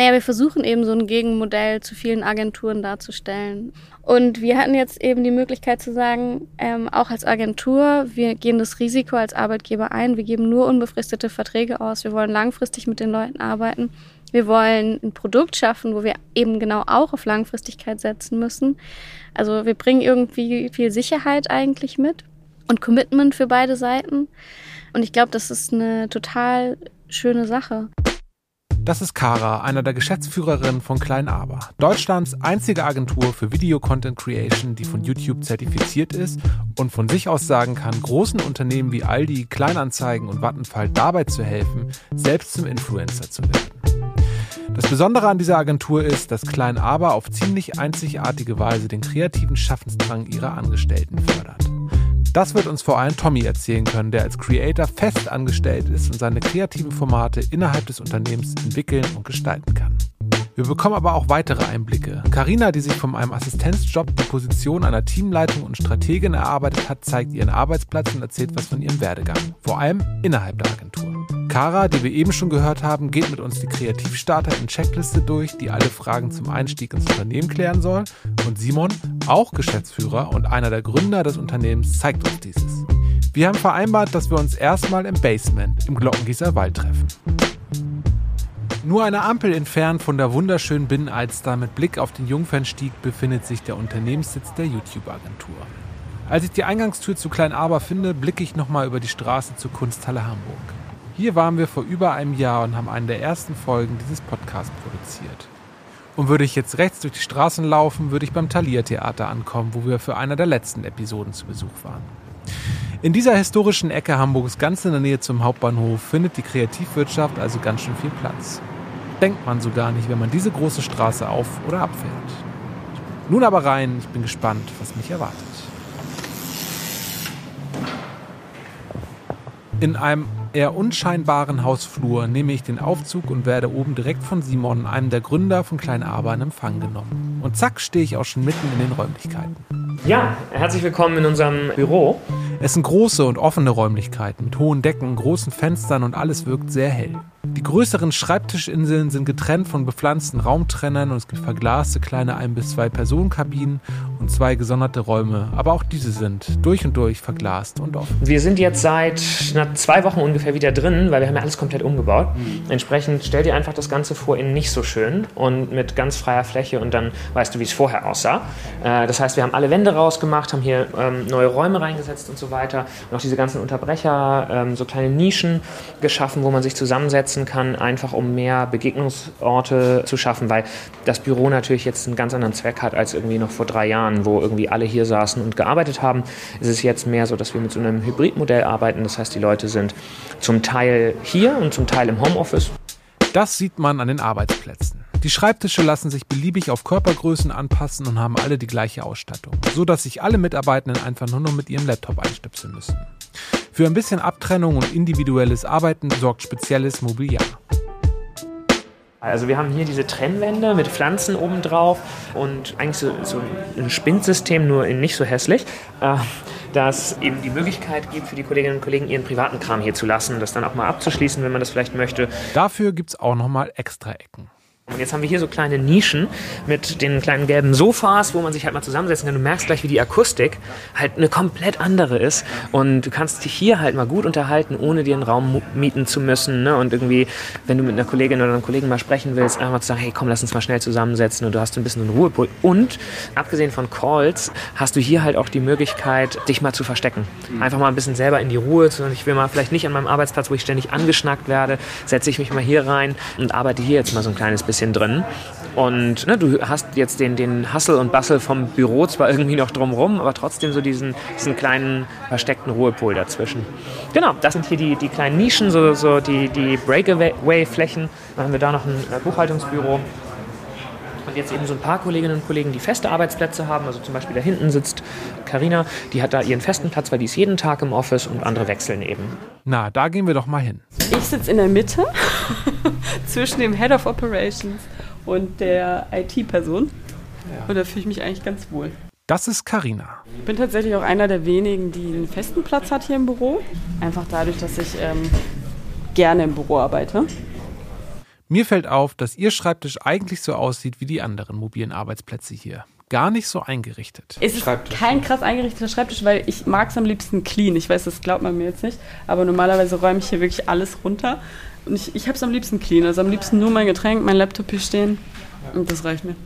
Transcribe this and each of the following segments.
naja, wir versuchen eben so ein Gegenmodell zu vielen Agenturen darzustellen. Und wir hatten jetzt eben die Möglichkeit zu sagen, ähm, auch als Agentur, wir gehen das Risiko als Arbeitgeber ein, wir geben nur unbefristete Verträge aus, wir wollen langfristig mit den Leuten arbeiten. Wir wollen ein Produkt schaffen, wo wir eben genau auch auf Langfristigkeit setzen müssen. Also wir bringen irgendwie viel Sicherheit eigentlich mit und Commitment für beide Seiten. Und ich glaube, das ist eine total schöne Sache. Das ist Kara, einer der Geschäftsführerinnen von Klein Aber, Deutschlands einzige Agentur für Video Content Creation, die von YouTube zertifiziert ist und von sich aus sagen kann, großen Unternehmen wie Aldi, Kleinanzeigen und Vattenfall dabei zu helfen, selbst zum Influencer zu werden. Das Besondere an dieser Agentur ist, dass Klein Aber auf ziemlich einzigartige Weise den kreativen Schaffensdrang ihrer Angestellten fördert. Das wird uns vor allem Tommy erzählen können, der als Creator fest angestellt ist und seine kreativen Formate innerhalb des Unternehmens entwickeln und gestalten kann. Wir bekommen aber auch weitere Einblicke. Karina, die sich von einem Assistenzjob die Position einer Teamleitung und Strategin erarbeitet hat, zeigt ihren Arbeitsplatz und erzählt was von ihrem Werdegang, vor allem innerhalb der Agentur. Kara, die wir eben schon gehört haben, geht mit uns die Kreativstarter in Checkliste durch, die alle Fragen zum Einstieg ins Unternehmen klären soll. Und Simon, auch Geschäftsführer und einer der Gründer des Unternehmens, zeigt uns dieses. Wir haben vereinbart, dass wir uns erstmal im Basement im Glockengießer Wald treffen. Nur eine Ampel entfernt von der wunderschönen Binnenalster mit Blick auf den Jungfernstieg befindet sich der Unternehmenssitz der YouTube-Agentur. Als ich die Eingangstür zu Klein Aber finde, blicke ich nochmal über die Straße zur Kunsthalle Hamburg. Hier waren wir vor über einem Jahr und haben eine der ersten Folgen dieses Podcasts produziert. Und würde ich jetzt rechts durch die Straßen laufen, würde ich beim Thalia Theater ankommen, wo wir für eine der letzten Episoden zu Besuch waren. In dieser historischen Ecke Hamburgs, ganz in der Nähe zum Hauptbahnhof, findet die Kreativwirtschaft also ganz schön viel Platz. Denkt man so gar nicht, wenn man diese große Straße auf- oder abfährt. Nun aber rein, ich bin gespannt, was mich erwartet. In einem eher unscheinbaren Hausflur nehme ich den Aufzug und werde oben direkt von Simon, einem der Gründer von Klein Aber, in Empfang genommen. Und zack stehe ich auch schon mitten in den Räumlichkeiten. Ja, herzlich willkommen in unserem Büro. Es sind große und offene Räumlichkeiten mit hohen Decken, großen Fenstern und alles wirkt sehr hell. Die größeren Schreibtischinseln sind getrennt von bepflanzten Raumtrennern und es gibt verglaste kleine ein bis zwei Personenkabinen und zwei gesonderte Räume. Aber auch diese sind durch und durch verglast und offen. Wir sind jetzt seit zwei Wochen ungefähr wieder drin, weil wir haben ja alles komplett umgebaut. Mhm. Entsprechend stell dir einfach das Ganze vor in nicht so schön und mit ganz freier Fläche und dann weißt du, wie es vorher aussah. Äh, das heißt, wir haben alle Wände rausgemacht, haben hier ähm, neue Räume reingesetzt und so weiter. Und auch diese ganzen Unterbrecher, ähm, so kleine Nischen geschaffen, wo man sich zusammensetzen kann, einfach um mehr Begegnungsorte zu schaffen, weil das Büro natürlich jetzt einen ganz anderen Zweck hat als irgendwie noch vor drei Jahren, wo irgendwie alle hier saßen und gearbeitet haben. Es ist jetzt mehr so, dass wir mit so einem Hybridmodell arbeiten. Das heißt, die Leute sind zum Teil hier und zum Teil im Homeoffice. Das sieht man an den Arbeitsplätzen. Die Schreibtische lassen sich beliebig auf Körpergrößen anpassen und haben alle die gleiche Ausstattung, so dass sich alle Mitarbeitenden einfach nur noch mit ihrem Laptop einstöpseln müssen. Für ein bisschen Abtrennung und individuelles Arbeiten sorgt spezielles Mobiliar. Also wir haben hier diese Trennwände mit Pflanzen obendrauf und eigentlich so, so ein Spinnsystem, nur in nicht so hässlich, äh, das eben die Möglichkeit gibt für die Kolleginnen und Kollegen, ihren privaten Kram hier zu lassen, das dann auch mal abzuschließen, wenn man das vielleicht möchte. Dafür gibt es auch nochmal extra Ecken. Und jetzt haben wir hier so kleine Nischen mit den kleinen gelben Sofas, wo man sich halt mal zusammensetzen kann. Du merkst gleich, wie die Akustik halt eine komplett andere ist. Und du kannst dich hier halt mal gut unterhalten, ohne dir einen Raum mieten zu müssen. Ne? Und irgendwie, wenn du mit einer Kollegin oder einem Kollegen mal sprechen willst, einfach mal zu sagen, hey komm, lass uns mal schnell zusammensetzen und du hast ein bisschen einen Ruhepol. Und abgesehen von Calls hast du hier halt auch die Möglichkeit, dich mal zu verstecken. Einfach mal ein bisschen selber in die Ruhe. Ich will mal vielleicht nicht an meinem Arbeitsplatz, wo ich ständig angeschnackt werde, setze ich mich mal hier rein und arbeite hier jetzt mal so ein kleines bisschen bisschen drin. Und ne, du hast jetzt den, den Hustle und Bustle vom Büro zwar irgendwie noch drumrum, aber trotzdem so diesen, diesen kleinen versteckten Ruhepol dazwischen. Genau, das sind hier die, die kleinen Nischen, so, so die, die Breakaway-Flächen. Dann haben wir da noch ein äh, Buchhaltungsbüro. Und jetzt eben so ein paar Kolleginnen und Kollegen, die feste Arbeitsplätze haben. Also zum Beispiel da hinten sitzt Karina, die hat da ihren festen Platz, weil die ist jeden Tag im Office und andere wechseln eben. Na, da gehen wir doch mal hin. Ich sitze in der Mitte zwischen dem Head of Operations und der IT-Person. Ja. Und da fühle ich mich eigentlich ganz wohl. Das ist Karina. Ich bin tatsächlich auch einer der wenigen, die einen festen Platz hat hier im Büro. Einfach dadurch, dass ich ähm, gerne im Büro arbeite. Mir fällt auf, dass Ihr Schreibtisch eigentlich so aussieht wie die anderen mobilen Arbeitsplätze hier. Gar nicht so eingerichtet. Es ist kein krass eingerichteter Schreibtisch, weil ich mag es am liebsten clean. Ich weiß, das glaubt man mir jetzt nicht, aber normalerweise räume ich hier wirklich alles runter. Und ich, ich habe es am liebsten clean. Also am liebsten nur mein Getränk, mein Laptop hier stehen. Und das reicht mir.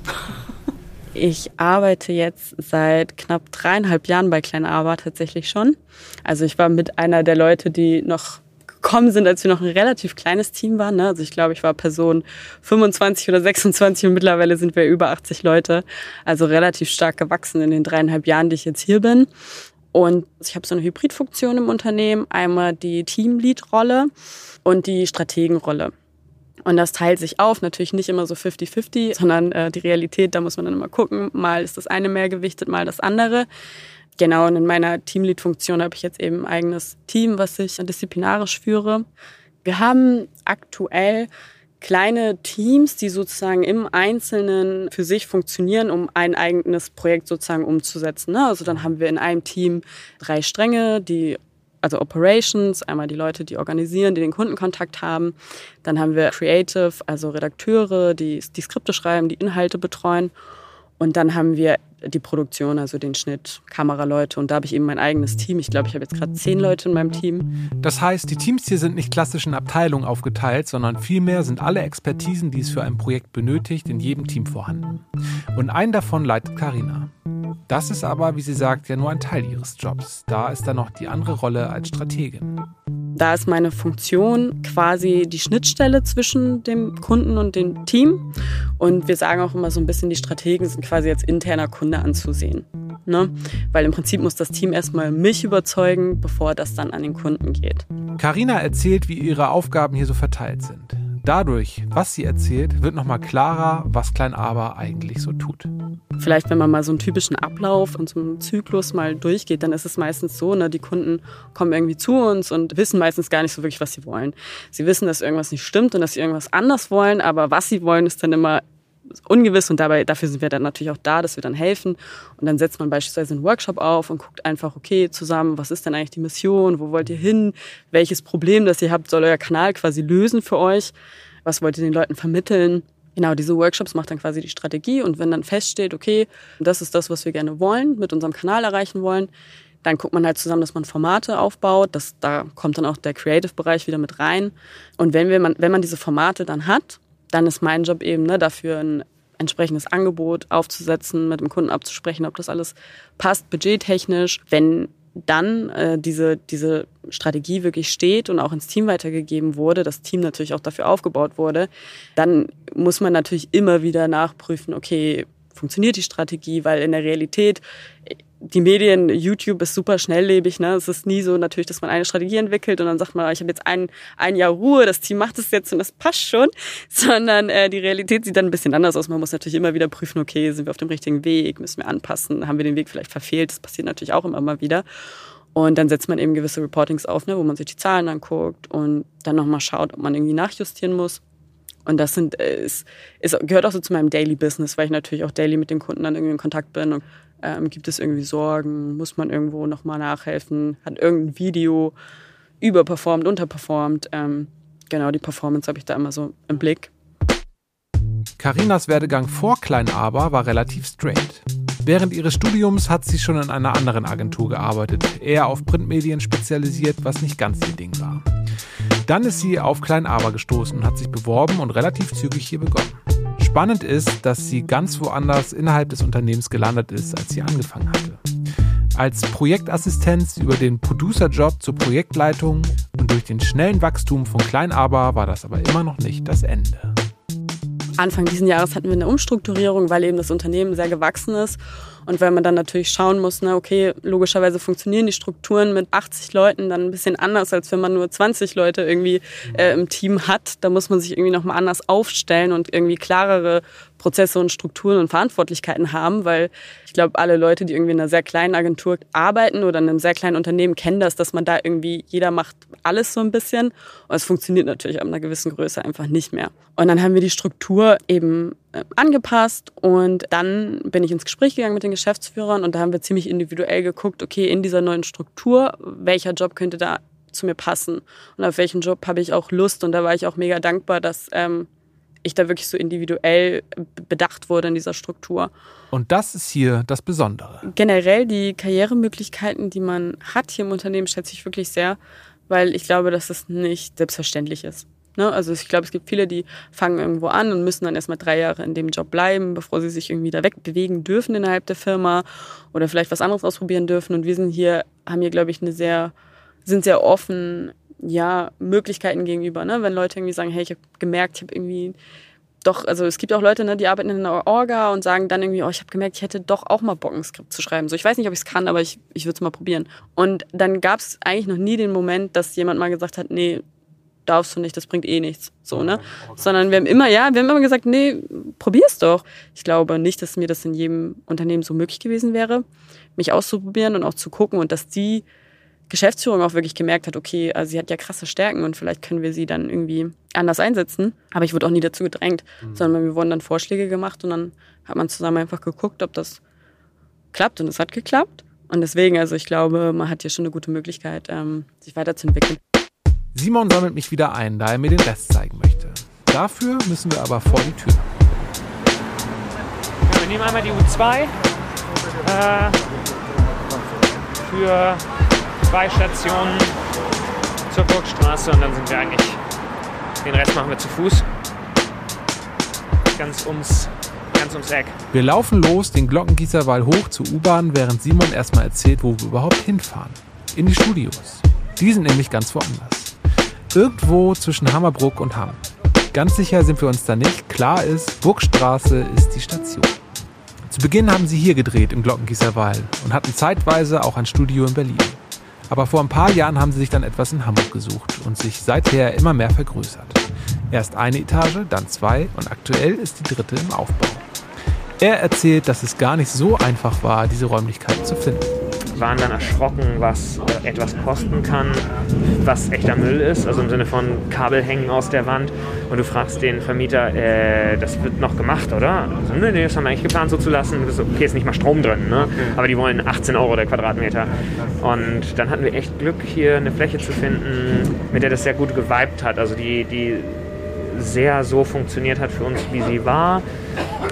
Ich arbeite jetzt seit knapp dreieinhalb Jahren bei Kleinarbeit tatsächlich schon. Also ich war mit einer der Leute, die noch gekommen sind, als wir noch ein relativ kleines Team waren. Ne? Also ich glaube, ich war Person 25 oder 26 und mittlerweile sind wir über 80 Leute. Also relativ stark gewachsen in den dreieinhalb Jahren, die ich jetzt hier bin. Und ich habe so eine Hybridfunktion im Unternehmen. Einmal die Teamlead-Rolle und die Strategenrolle. Und das teilt sich auf, natürlich nicht immer so 50-50, sondern äh, die Realität, da muss man dann immer gucken. Mal ist das eine mehr gewichtet, mal das andere. Genau, und in meiner Teamlead-Funktion habe ich jetzt eben ein eigenes Team, was ich disziplinarisch führe. Wir haben aktuell kleine Teams, die sozusagen im Einzelnen für sich funktionieren, um ein eigenes Projekt sozusagen umzusetzen. Ne? Also dann haben wir in einem Team drei Stränge, die also Operations, einmal die Leute, die organisieren, die den Kundenkontakt haben. Dann haben wir Creative, also Redakteure, die die Skripte schreiben, die Inhalte betreuen. Und dann haben wir die Produktion, also den Schnitt, Kameraleute. Und da habe ich eben mein eigenes Team. Ich glaube, ich habe jetzt gerade zehn Leute in meinem Team. Das heißt, die Teams hier sind nicht klassisch in Abteilungen aufgeteilt, sondern vielmehr sind alle Expertisen, die es für ein Projekt benötigt, in jedem Team vorhanden. Und einen davon leitet Karina. Das ist aber, wie sie sagt, ja nur ein Teil ihres Jobs. Da ist dann noch die andere Rolle als Strategin. Da ist meine Funktion quasi die Schnittstelle zwischen dem Kunden und dem Team. Und wir sagen auch immer so ein bisschen, die Strategen sind quasi als interner Kunde anzusehen. Ne? Weil im Prinzip muss das Team erstmal mich überzeugen, bevor das dann an den Kunden geht. Carina erzählt, wie ihre Aufgaben hier so verteilt sind. Dadurch, was sie erzählt, wird nochmal klarer, was Klein Aber eigentlich so tut. Vielleicht, wenn man mal so einen typischen Ablauf und so einen Zyklus mal durchgeht, dann ist es meistens so, ne, die Kunden kommen irgendwie zu uns und wissen meistens gar nicht so wirklich, was sie wollen. Sie wissen, dass irgendwas nicht stimmt und dass sie irgendwas anders wollen, aber was sie wollen, ist dann immer ungewiss und dabei, dafür sind wir dann natürlich auch da, dass wir dann helfen. Und dann setzt man beispielsweise einen Workshop auf und guckt einfach, okay, zusammen, was ist denn eigentlich die Mission? Wo wollt ihr hin? Welches Problem, das ihr habt, soll euer Kanal quasi lösen für euch? Was wollt ihr den Leuten vermitteln? Genau, diese Workshops macht dann quasi die Strategie und wenn dann feststeht, okay, das ist das, was wir gerne wollen, mit unserem Kanal erreichen wollen, dann guckt man halt zusammen, dass man Formate aufbaut. Das, da kommt dann auch der Creative-Bereich wieder mit rein. Und wenn, wir, wenn man diese Formate dann hat, dann ist mein Job eben ne, dafür ein entsprechendes Angebot aufzusetzen, mit dem Kunden abzusprechen, ob das alles passt, budgettechnisch. Wenn dann äh, diese, diese Strategie wirklich steht und auch ins Team weitergegeben wurde, das Team natürlich auch dafür aufgebaut wurde, dann muss man natürlich immer wieder nachprüfen, okay, funktioniert die Strategie, weil in der Realität die Medien, YouTube ist super schnelllebig. Ne? Es ist nie so natürlich, dass man eine Strategie entwickelt und dann sagt man, ich habe jetzt ein, ein Jahr Ruhe, das Team macht es jetzt und das passt schon. Sondern äh, die Realität sieht dann ein bisschen anders aus. Man muss natürlich immer wieder prüfen, okay, sind wir auf dem richtigen Weg, müssen wir anpassen, haben wir den Weg vielleicht verfehlt. Das passiert natürlich auch immer mal wieder. Und dann setzt man eben gewisse Reportings auf, ne, wo man sich die Zahlen anguckt und dann nochmal schaut, ob man irgendwie nachjustieren muss. Und das sind, es, äh, es gehört auch so zu meinem Daily Business, weil ich natürlich auch daily mit den Kunden dann irgendwie in Kontakt bin. Und, ähm, gibt es irgendwie Sorgen? Muss man irgendwo nochmal nachhelfen? Hat irgendein Video überperformt, unterperformt? Ähm, genau, die Performance habe ich da immer so im Blick. Karinas Werdegang vor Klein Aber war relativ straight. Während ihres Studiums hat sie schon in einer anderen Agentur gearbeitet, eher auf Printmedien spezialisiert, was nicht ganz ihr Ding war. Dann ist sie auf Klein Aber gestoßen und hat sich beworben und relativ zügig hier begonnen. Spannend ist, dass sie ganz woanders innerhalb des Unternehmens gelandet ist, als sie angefangen hatte. Als Projektassistenz über den Producerjob zur Projektleitung und durch den schnellen Wachstum von Klein Aber war das aber immer noch nicht das Ende. Anfang dieses Jahres hatten wir eine Umstrukturierung, weil eben das Unternehmen sehr gewachsen ist. Und weil man dann natürlich schauen muss, na okay, logischerweise funktionieren die Strukturen mit 80 Leuten dann ein bisschen anders, als wenn man nur 20 Leute irgendwie äh, im Team hat. Da muss man sich irgendwie nochmal anders aufstellen und irgendwie klarere Prozesse und Strukturen und Verantwortlichkeiten haben, weil ich glaube, alle Leute, die irgendwie in einer sehr kleinen Agentur arbeiten oder in einem sehr kleinen Unternehmen, kennen das, dass man da irgendwie, jeder macht alles so ein bisschen. Und es funktioniert natürlich ab einer gewissen Größe einfach nicht mehr. Und dann haben wir die Struktur eben äh, angepasst und dann bin ich ins Gespräch gegangen mit den Geschäftsführern und da haben wir ziemlich individuell geguckt, okay, in dieser neuen Struktur, welcher Job könnte da zu mir passen und auf welchen Job habe ich auch Lust und da war ich auch mega dankbar, dass ähm, ich da wirklich so individuell bedacht wurde in dieser Struktur. Und das ist hier das Besondere. Generell die Karrieremöglichkeiten, die man hat hier im Unternehmen, schätze ich wirklich sehr, weil ich glaube, dass es nicht selbstverständlich ist. Ne? Also ich glaube, es gibt viele, die fangen irgendwo an und müssen dann erstmal drei Jahre in dem Job bleiben, bevor sie sich irgendwie da wegbewegen dürfen innerhalb der Firma oder vielleicht was anderes ausprobieren dürfen. Und wir sind hier, haben hier, glaube ich, eine sehr, sind sehr offen, ja, Möglichkeiten gegenüber. Ne? Wenn Leute irgendwie sagen, hey, ich habe gemerkt, ich habe irgendwie doch, also es gibt auch Leute, ne, die arbeiten in einer Orga und sagen dann irgendwie, oh, ich habe gemerkt, ich hätte doch auch mal Bock, ein Skript zu schreiben. So, ich weiß nicht, ob ich es kann, aber ich, ich würde es mal probieren. Und dann gab es eigentlich noch nie den Moment, dass jemand mal gesagt hat, nee, darfst du nicht, das bringt eh nichts. So, ne? Sondern wir haben immer, ja, wir haben immer gesagt, nee, probier's doch. Ich glaube nicht, dass mir das in jedem Unternehmen so möglich gewesen wäre, mich auszuprobieren und auch zu gucken und dass die Geschäftsführung auch wirklich gemerkt hat, okay, also sie hat ja krasse Stärken und vielleicht können wir sie dann irgendwie anders einsetzen. Aber ich wurde auch nie dazu gedrängt, mhm. sondern wir wurden dann Vorschläge gemacht und dann hat man zusammen einfach geguckt, ob das klappt und es hat geklappt. Und deswegen, also ich glaube, man hat hier schon eine gute Möglichkeit, ähm, sich weiterzuentwickeln. Simon sammelt mich wieder ein, da er mir den Rest zeigen möchte. Dafür müssen wir aber vor die Tür. Ja, wir nehmen einmal die U2 äh, für zwei Stationen zur Burgstraße und dann sind wir eigentlich, den Rest machen wir zu Fuß. Ganz ums, ganz ums Eck. Wir laufen los den Glockengießerwall hoch zur U-Bahn, während Simon erstmal erzählt, wo wir überhaupt hinfahren. In die Studios. Die sind nämlich ganz woanders. Irgendwo zwischen Hammerbruck und Hamm. Ganz sicher sind wir uns da nicht. Klar ist, Burgstraße ist die Station. Zu Beginn haben sie hier gedreht im Glockengießerwall und hatten zeitweise auch ein Studio in Berlin. Aber vor ein paar Jahren haben sie sich dann etwas in Hamburg gesucht und sich seither immer mehr vergrößert. Erst eine Etage, dann zwei und aktuell ist die dritte im Aufbau. Er erzählt, dass es gar nicht so einfach war, diese Räumlichkeiten zu finden waren dann erschrocken, was äh, etwas kosten kann, was echter Müll ist, also im Sinne von Kabel hängen aus der Wand. Und du fragst den Vermieter, äh, das wird noch gemacht, oder? Also, nee, nee, das haben wir eigentlich geplant so zu lassen. Das ist okay, ist nicht mal Strom drin, ne? aber die wollen 18 Euro der Quadratmeter. Und dann hatten wir echt Glück, hier eine Fläche zu finden, mit der das sehr gut geweibt hat. Also die, die sehr so funktioniert hat für uns, wie sie war.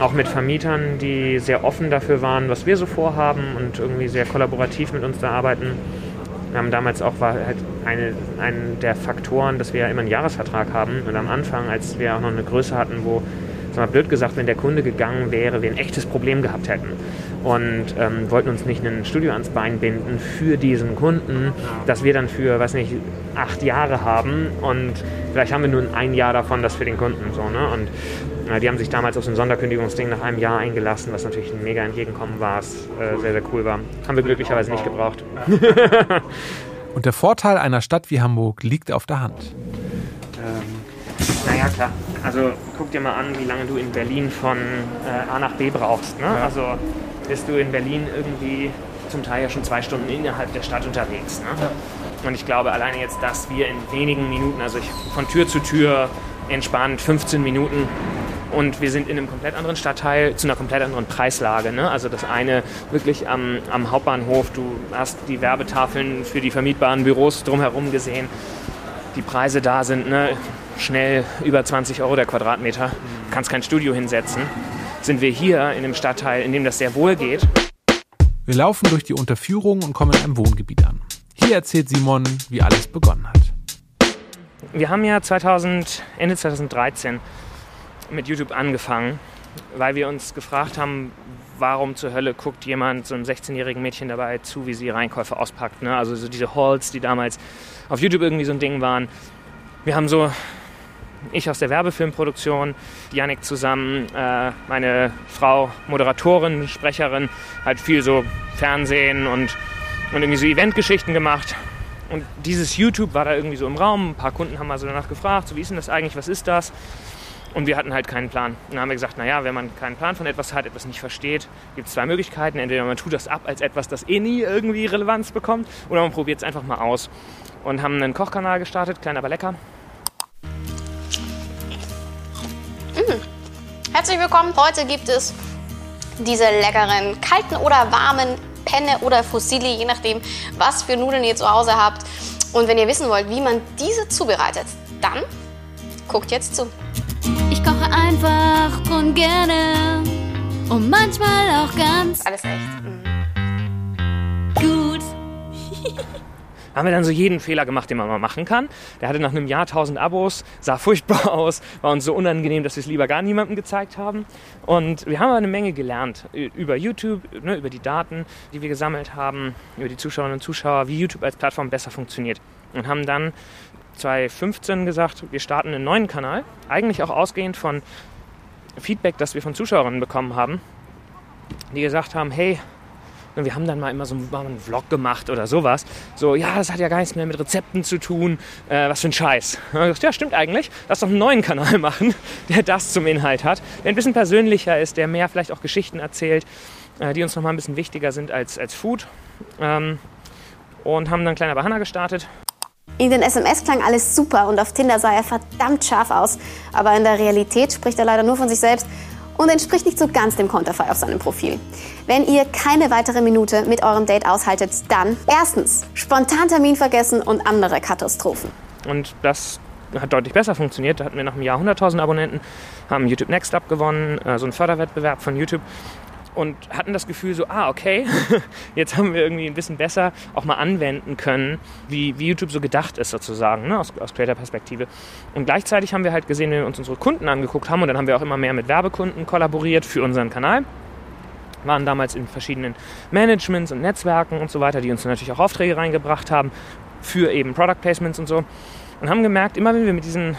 Auch mit Vermietern, die sehr offen dafür waren, was wir so vorhaben und irgendwie sehr kollaborativ mit uns da arbeiten. Wir haben damals auch war halt eine, ein der Faktoren, dass wir ja immer einen Jahresvertrag haben. Und am Anfang, als wir auch noch eine Größe hatten, wo, sag mal blöd gesagt, wenn der Kunde gegangen wäre, wir ein echtes Problem gehabt hätten und ähm, wollten uns nicht ein Studio ans Bein binden für diesen Kunden, das wir dann für, weiß nicht, acht Jahre haben und vielleicht haben wir nur ein Jahr davon das für den Kunden so, ne? Und äh, die haben sich damals auf so ein Sonderkündigungsding nach einem Jahr eingelassen, was natürlich ein mega Entgegenkommen war, was äh, sehr, sehr cool war. Haben wir glücklicherweise nicht gebraucht. und der Vorteil einer Stadt wie Hamburg liegt auf der Hand. Ähm, naja, klar. Also guck dir mal an, wie lange du in Berlin von äh, A nach B brauchst. Ne? Ja. Also bist du in Berlin irgendwie zum Teil ja schon zwei Stunden innerhalb der Stadt unterwegs. Ne? Ja. Und ich glaube, alleine jetzt, dass wir in wenigen Minuten, also ich, von Tür zu Tür entspannt 15 Minuten und wir sind in einem komplett anderen Stadtteil zu einer komplett anderen Preislage. Ne? Also das eine wirklich am, am Hauptbahnhof, du hast die Werbetafeln für die vermietbaren Büros drumherum gesehen. Die Preise da sind ne, schnell über 20 Euro der Quadratmeter. Du kannst kein Studio hinsetzen. Sind wir hier in einem Stadtteil, in dem das sehr wohl geht. Wir laufen durch die Unterführung und kommen in einem Wohngebiet an. Hier erzählt Simon, wie alles begonnen hat. Wir haben ja 2000, Ende 2013 mit YouTube angefangen, weil wir uns gefragt haben, warum zur Hölle guckt jemand so einem 16-jährigen Mädchen dabei zu, wie sie Reinkäufe auspackt. Ne? Also so diese Halls, die damals auf YouTube irgendwie so ein Ding waren. Wir haben so, ich aus der Werbefilmproduktion, Janik zusammen, äh, meine Frau Moderatorin, Sprecherin, halt viel so Fernsehen und und irgendwie so Eventgeschichten gemacht. Und dieses YouTube war da irgendwie so im Raum. Ein paar Kunden haben mal so danach gefragt, so wie ist denn das eigentlich, was ist das? Und wir hatten halt keinen Plan. Und dann haben wir gesagt, naja, wenn man keinen Plan von etwas hat, etwas nicht versteht, gibt es zwei Möglichkeiten. Entweder man tut das ab als etwas, das eh nie irgendwie Relevanz bekommt, oder man probiert es einfach mal aus. Und haben einen Kochkanal gestartet, klein aber lecker. Mmh. Herzlich willkommen. Heute gibt es diese leckeren kalten oder warmen Penne oder Fusilli, je nachdem, was für Nudeln ihr zu Hause habt. Und wenn ihr wissen wollt, wie man diese zubereitet, dann guckt jetzt zu. Ich Ich koche einfach und gerne und manchmal auch ganz Alles echt. Mhm. gut. haben wir dann so jeden Fehler gemacht, den man mal machen kann. Der hatte nach einem Jahr 1000 Abos, sah furchtbar aus, war uns so unangenehm, dass wir es lieber gar niemandem gezeigt haben. Und wir haben aber eine Menge gelernt über YouTube, ne, über die Daten, die wir gesammelt haben, über die Zuschauerinnen und Zuschauer, wie YouTube als Plattform besser funktioniert. Und haben dann 2015 gesagt, wir starten einen neuen Kanal, eigentlich auch ausgehend von Feedback, das wir von Zuschauerinnen bekommen haben, die gesagt haben, hey, und wir haben dann mal immer so einen Vlog gemacht oder sowas. So, ja, das hat ja gar nichts mehr mit Rezepten zu tun. Äh, was für ein Scheiß. Gesagt, ja, stimmt eigentlich. Lass doch einen neuen Kanal machen, der das zum Inhalt hat. Der ein bisschen persönlicher ist, der mehr vielleicht auch Geschichten erzählt, äh, die uns nochmal ein bisschen wichtiger sind als, als Food. Ähm, und haben dann Kleiner bei Hannah gestartet. In den SMS klang alles super und auf Tinder sah er verdammt scharf aus. Aber in der Realität spricht er leider nur von sich selbst und entspricht nicht so ganz dem Konterfei auf seinem Profil. Wenn ihr keine weitere Minute mit eurem Date aushaltet, dann erstens spontan Termin vergessen und andere Katastrophen. Und das hat deutlich besser funktioniert. Da hatten wir nach einem Jahr 100.000 Abonnenten, haben YouTube Next Up gewonnen, äh, so einen Förderwettbewerb von YouTube und hatten das Gefühl so, ah, okay, jetzt haben wir irgendwie ein bisschen besser auch mal anwenden können, wie, wie YouTube so gedacht ist sozusagen, ne, aus, aus Creator-Perspektive. Und gleichzeitig haben wir halt gesehen, wenn wir uns unsere Kunden angeguckt haben und dann haben wir auch immer mehr mit Werbekunden kollaboriert für unseren Kanal, waren damals in verschiedenen Managements und Netzwerken und so weiter, die uns natürlich auch Aufträge reingebracht haben für eben Product Placements und so. Und haben gemerkt, immer wenn wir mit diesen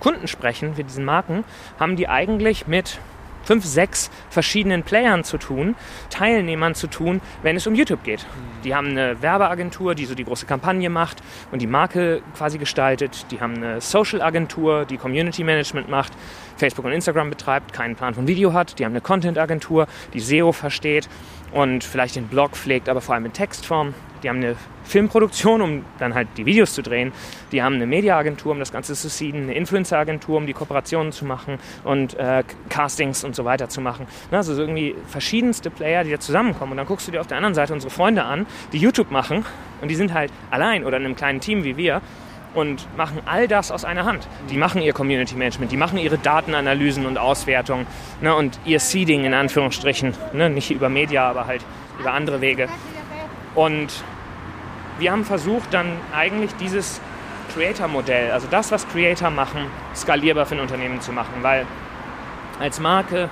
Kunden sprechen, mit diesen Marken, haben die eigentlich mit fünf, sechs verschiedenen Playern zu tun, Teilnehmern zu tun, wenn es um YouTube geht. Die haben eine Werbeagentur, die so die große Kampagne macht und die Marke quasi gestaltet. Die haben eine Social-Agentur, die Community Management macht, Facebook und Instagram betreibt, keinen Plan von Video hat. Die haben eine Content-Agentur, die SEO versteht und vielleicht den Blog pflegt, aber vor allem in Textform. Die haben eine Filmproduktion, um dann halt die Videos zu drehen. Die haben eine Mediaagentur, um das Ganze zu seeden, eine Influencer-Agentur, um die Kooperationen zu machen und äh, Castings und so weiter zu machen. Also so irgendwie verschiedenste Player, die da zusammenkommen. Und dann guckst du dir auf der anderen Seite unsere Freunde an, die YouTube machen und die sind halt allein oder in einem kleinen Team wie wir und machen all das aus einer Hand. Die machen ihr Community Management, die machen ihre Datenanalysen und Auswertungen ne, und ihr Seeding in Anführungsstrichen. Ne, nicht über Media, aber halt über andere Wege. Und wir haben versucht, dann eigentlich dieses Creator-Modell, also das, was Creator machen, skalierbar für ein Unternehmen zu machen. Weil als Marke,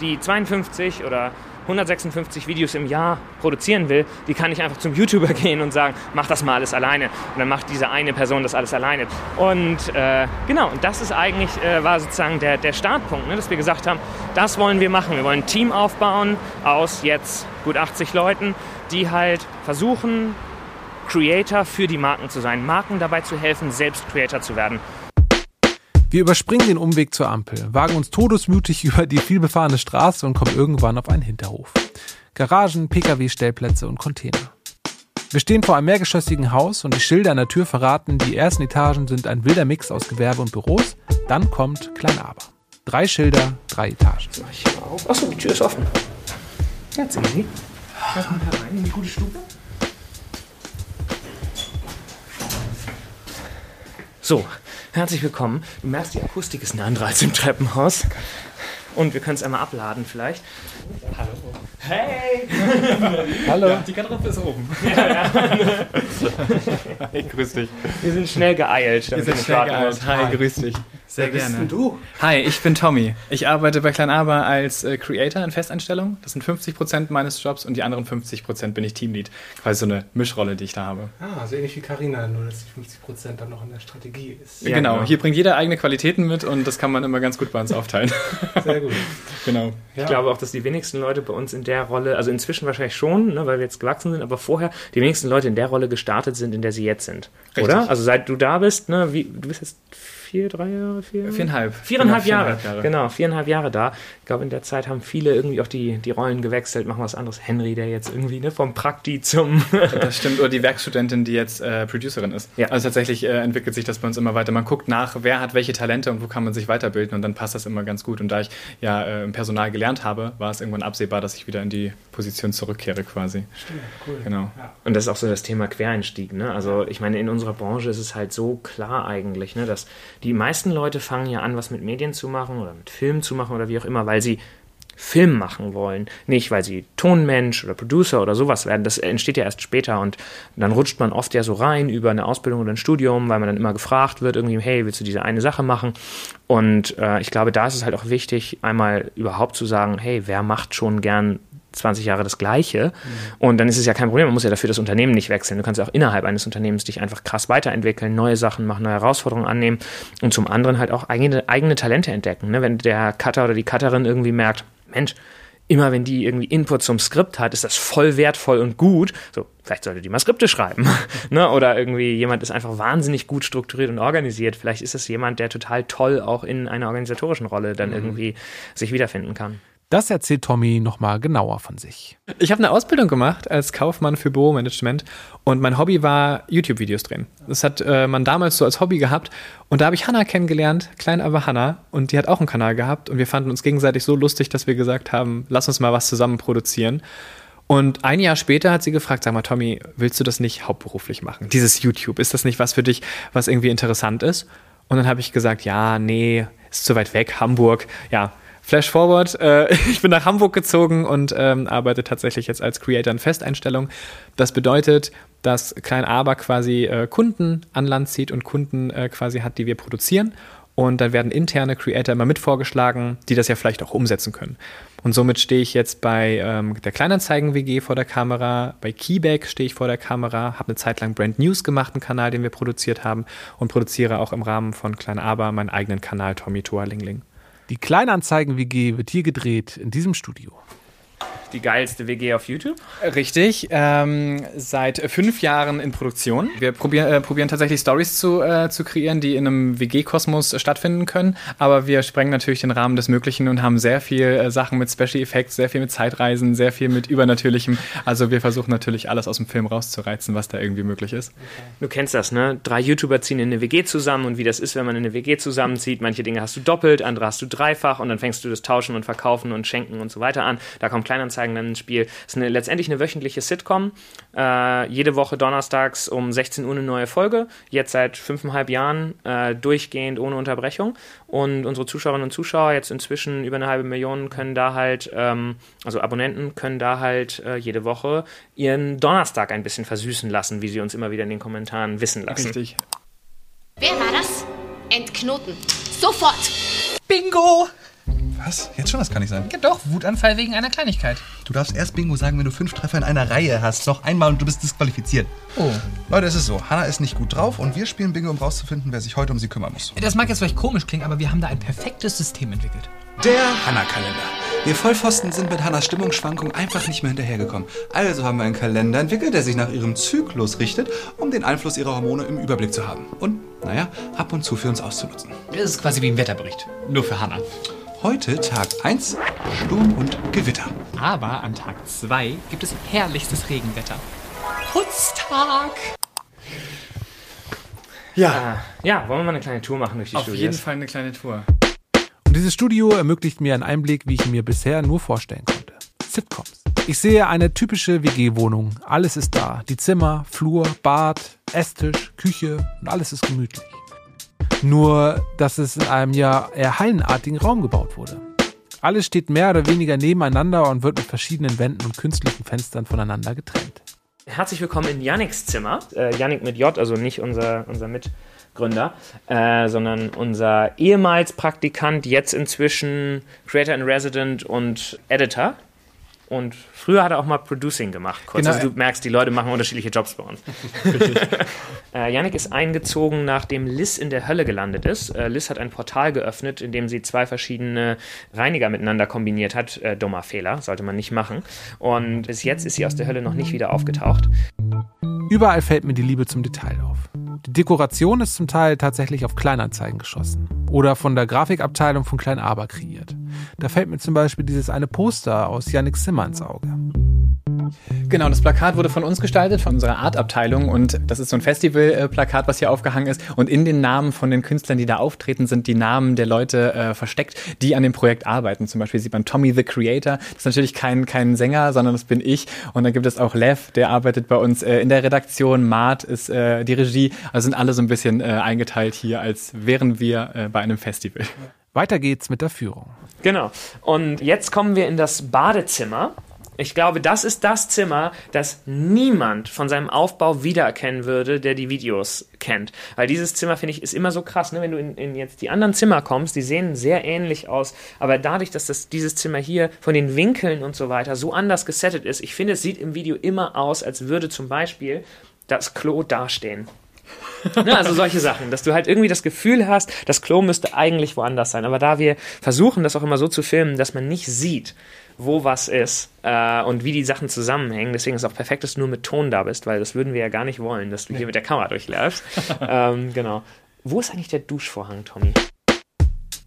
die 52 oder 156 Videos im Jahr produzieren will, die kann nicht einfach zum YouTuber gehen und sagen, mach das mal alles alleine. Und dann macht diese eine Person das alles alleine. Und äh, genau, und das ist eigentlich, äh, war sozusagen der, der Startpunkt, ne, dass wir gesagt haben, das wollen wir machen. Wir wollen ein Team aufbauen aus jetzt gut 80 Leuten, die halt versuchen, Creator für die Marken zu sein, Marken dabei zu helfen, selbst Creator zu werden. Wir überspringen den Umweg zur Ampel, wagen uns todesmutig über die vielbefahrene Straße und kommen irgendwann auf einen Hinterhof. Garagen, Pkw-Stellplätze und Container. Wir stehen vor einem mehrgeschossigen Haus und die Schilder an der Tür verraten, die ersten Etagen sind ein wilder Mix aus Gewerbe und Büros. Dann kommt Klein Aber. Drei Schilder, drei Etagen. Mach ich hier auf. Achso, die Tür ist offen. Jetzt easy. Lass mal herein in die gute Stube. So, herzlich willkommen. Du merkst, die Akustik ist eine andere als im Treppenhaus. Und wir können es einmal abladen vielleicht. Hallo. Hey! Hallo. Ja, die Garderobe ist oben. hey, grüß dich. Wir sind schnell geeilt. Wir sind schnell geeilt. Hi, grüß dich. Sehr Wer gerne. bist denn du? Hi, ich bin Tommy. Ich arbeite bei Klein Aber als äh, Creator in Festanstellung. Das sind 50% meines Jobs und die anderen 50% bin ich Teamlead. Quasi so eine Mischrolle, die ich da habe. Ah, so ähnlich wie Carina, nur dass die 50 Prozent dann noch in der Strategie ist. Ja, genau. genau. hier bringt jeder eigene Qualitäten mit und das kann man immer ganz gut bei uns aufteilen. Sehr gut. genau. Ja. Ich glaube auch, dass die wenigsten Leute bei uns in der Rolle, also inzwischen wahrscheinlich schon, ne, weil wir jetzt gewachsen sind, aber vorher die wenigsten Leute in der Rolle gestartet sind, in der sie jetzt sind. Richtig. Oder? Also seit du da bist, ne, wie, du bist jetzt vier, drei Jahre, vier? Viereinhalb. Viereinhalb Genau, Jahre. viereinhalb Jahre. Genau, viereinhalb Jahre da. Ich glaube, in der Zeit haben viele irgendwie auch die, die Rollen gewechselt, machen was anderes. Henry, der jetzt irgendwie ne, vom Prakti zum. Das stimmt. Oder die Werkstudentin, die jetzt äh, Producerin ist. Ja. Also tatsächlich äh, entwickelt sich das bei uns immer weiter. Man guckt nach, wer hat welche Talente und wo kann man sich weiterbilden und dann passt das immer ganz gut. Und da ich ja äh, im Personal gelernt habe, war es irgendwann absehbar, dass ich wieder in die Position zurückkehre quasi. Stimmt, cool. Genau. Ja. Und das ist auch so das Thema Quereinstieg. Ne? Also ich meine, in unserer Branche ist es halt so klar eigentlich, ne, dass Die meisten Leute fangen ja an, was mit Medien zu machen oder mit Filmen zu machen oder wie auch immer, weil sie Film machen wollen. Nicht, weil sie Tonmensch oder Producer oder sowas werden. Das entsteht ja erst später und dann rutscht man oft ja so rein über eine Ausbildung oder ein Studium, weil man dann immer gefragt wird, irgendwie, hey, willst du diese eine Sache machen? Und äh, ich glaube, da ist es halt auch wichtig, einmal überhaupt zu sagen, hey, wer macht schon gern 20 Jahre das Gleiche. Mhm. Und dann ist es ja kein Problem. Man muss ja dafür das Unternehmen nicht wechseln. Du kannst ja auch innerhalb eines Unternehmens dich einfach krass weiterentwickeln, neue Sachen machen, neue Herausforderungen annehmen und zum anderen halt auch eigene, eigene Talente entdecken. Ne? Wenn der Cutter oder die Cutterin irgendwie merkt, Mensch, immer wenn die irgendwie Input zum Skript hat, ist das voll wertvoll und gut. So, vielleicht sollte die mal Skripte schreiben. ne? Oder irgendwie jemand ist einfach wahnsinnig gut strukturiert und organisiert. Vielleicht ist es jemand, der total toll auch in einer organisatorischen Rolle dann mhm. irgendwie sich wiederfinden kann. Das erzählt Tommy nochmal genauer von sich. Ich habe eine Ausbildung gemacht als Kaufmann für Büromanagement und mein Hobby war YouTube-Videos drehen. Das hat äh, man damals so als Hobby gehabt und da habe ich Hannah kennengelernt, klein aber Hannah und die hat auch einen Kanal gehabt und wir fanden uns gegenseitig so lustig, dass wir gesagt haben, lass uns mal was zusammen produzieren. Und ein Jahr später hat sie gefragt, sag mal, Tommy, willst du das nicht hauptberuflich machen? Dieses YouTube, ist das nicht was für dich, was irgendwie interessant ist? Und dann habe ich gesagt, ja, nee, ist zu weit weg, Hamburg, ja, Flash forward, äh, ich bin nach Hamburg gezogen und ähm, arbeite tatsächlich jetzt als Creator in Festeinstellung. Das bedeutet, dass Klein Aber quasi äh, Kunden an Land zieht und Kunden äh, quasi hat, die wir produzieren. Und dann werden interne Creator immer mit vorgeschlagen, die das ja vielleicht auch umsetzen können. Und somit stehe ich jetzt bei ähm, der Kleinanzeigen-WG vor der Kamera, bei Keyback stehe ich vor der Kamera, habe eine Zeit lang Brand News gemacht, einen Kanal, den wir produziert haben und produziere auch im Rahmen von Klein Aber meinen eigenen Kanal Tommy Toa Lingling. Die Kleinanzeigen-WG wird hier gedreht, in diesem Studio die geilste WG auf YouTube? Richtig, ähm, seit fünf Jahren in Produktion. Wir probieren, äh, probieren tatsächlich Stories zu, äh, zu kreieren, die in einem WG-Kosmos stattfinden können, aber wir sprengen natürlich den Rahmen des Möglichen und haben sehr viel äh, Sachen mit Special Effects, sehr viel mit Zeitreisen, sehr viel mit Übernatürlichem. Also wir versuchen natürlich alles aus dem Film rauszureizen, was da irgendwie möglich ist. Du kennst das, ne? Drei YouTuber ziehen in eine WG zusammen und wie das ist, wenn man in eine WG zusammenzieht. Manche Dinge hast du doppelt, andere hast du dreifach und dann fängst du das Tauschen und Verkaufen und Schenken und so weiter an. Da kommt Kleinanzeigen Anzeigen dann ins Spiel. Es ist eine, letztendlich eine wöchentliche Sitcom. Äh, jede Woche donnerstags um 16 Uhr eine neue Folge. Jetzt seit fünfeinhalb Jahren äh, durchgehend ohne Unterbrechung. Und unsere Zuschauerinnen und Zuschauer, jetzt inzwischen über eine halbe Million, können da halt, ähm, also Abonnenten, können da halt äh, jede Woche ihren Donnerstag ein bisschen versüßen lassen, wie sie uns immer wieder in den Kommentaren wissen lassen. Richtig. Wer war das? Entknoten. Sofort! Bingo! Was? Jetzt schon? Das kann nicht sein. Ja doch, Wutanfall wegen einer Kleinigkeit. Du darfst erst Bingo sagen, wenn du fünf Treffer in einer Reihe hast. Noch einmal und du bist disqualifiziert. Oh. Leute, es ist so. Hannah ist nicht gut drauf und wir spielen Bingo, um rauszufinden, wer sich heute um sie kümmern muss. Das mag jetzt vielleicht komisch klingen, aber wir haben da ein perfektes System entwickelt. Der Hannah-Kalender. Wir Vollpfosten sind mit Hannahs Stimmungsschwankung einfach nicht mehr hinterhergekomkommen. Also haben wir einen Kalender entwickelt, der sich nach ihrem Zyklus richtet, um den Einfluss ihrer Hormone im Überblick zu haben. Und, naja, ab und zu für uns auszunutzen. Das ist quasi wie ein Wetterbericht. Nur für Hannah. Heute Tag 1, Sturm und Gewitter. Aber an Tag 2 gibt es herrlichstes Regenwetter. Putztag! Ja. Ah, ja, wollen wir mal eine kleine Tour machen durch die Auf Studios? jeden Fall eine kleine Tour. Und dieses Studio ermöglicht mir einen Einblick, wie ich mir bisher nur vorstellen konnte. Sitcoms. Ich sehe eine typische WG-Wohnung. Alles ist da. Die Zimmer, Flur, Bad, Esstisch, Küche und alles ist gemütlich. Nur, dass es in einem ja eher hallenartigen Raum gebaut wurde. Alles steht mehr oder weniger nebeneinander und wird mit verschiedenen Wänden und künstlichen Fenstern voneinander getrennt. Herzlich willkommen in Yannicks Zimmer. Äh, Yannick mit J, also nicht unser, unser Mitgründer, äh, sondern unser ehemals Praktikant, jetzt inzwischen Creator in Resident und Editor. Und früher hat er auch mal Producing gemacht. Kurz. Genau. Also du merkst, die Leute machen unterschiedliche Jobs bei uns. äh, Yannick ist eingezogen, nachdem Liz in der Hölle gelandet ist. Äh, Liz hat ein Portal geöffnet, in dem sie zwei verschiedene Reiniger miteinander kombiniert hat. Äh, dummer Fehler, sollte man nicht machen. Und bis jetzt ist sie aus der Hölle noch nicht wieder aufgetaucht. Überall fällt mir die Liebe zum Detail auf. Die Dekoration ist zum Teil tatsächlich auf Kleinanzeigen geschossen oder von der Grafikabteilung von Klein Aber kreiert. Da fällt mir zum Beispiel dieses eine Poster aus Yannick Zimmer ins Auge. Genau, das Plakat wurde von uns gestaltet, von unserer Artabteilung. Und das ist so ein Festivalplakat, was hier aufgehangen ist. Und in den Namen von den Künstlern, die da auftreten, sind die Namen der Leute äh, versteckt, die an dem Projekt arbeiten. Zum Beispiel sieht man Tommy the Creator. Das ist natürlich kein, kein Sänger, sondern das bin ich. Und dann gibt es auch Lev, der arbeitet bei uns äh, in der Redaktion. Mart ist äh, die Regie. Also sind alle so ein bisschen äh, eingeteilt hier, als wären wir äh, bei einem Festival. Weiter geht's mit der Führung. Genau. Und jetzt kommen wir in das Badezimmer. Ich glaube, das ist das Zimmer, das niemand von seinem Aufbau wiedererkennen würde, der die Videos kennt. Weil dieses Zimmer, finde ich, ist immer so krass. Ne? Wenn du in, in, jetzt die anderen Zimmer kommst, die sehen sehr ähnlich aus. Aber dadurch, dass das, dieses Zimmer hier von den Winkeln und so weiter so anders gesettet ist, ich finde, es sieht im Video immer aus, als würde zum Beispiel das Klo dastehen. ne, also solche Sachen, dass du halt irgendwie das Gefühl hast, das Klo müsste eigentlich woanders sein. Aber da wir versuchen, das auch immer so zu filmen, dass man nicht sieht, wo was ist äh, und wie die Sachen zusammenhängen. Deswegen ist es auch perfekt, dass du nur mit Ton da bist, weil das würden wir ja gar nicht wollen, dass du hier mit der Kamera durchläufst. ähm, genau. Wo ist eigentlich der Duschvorhang, Tommy?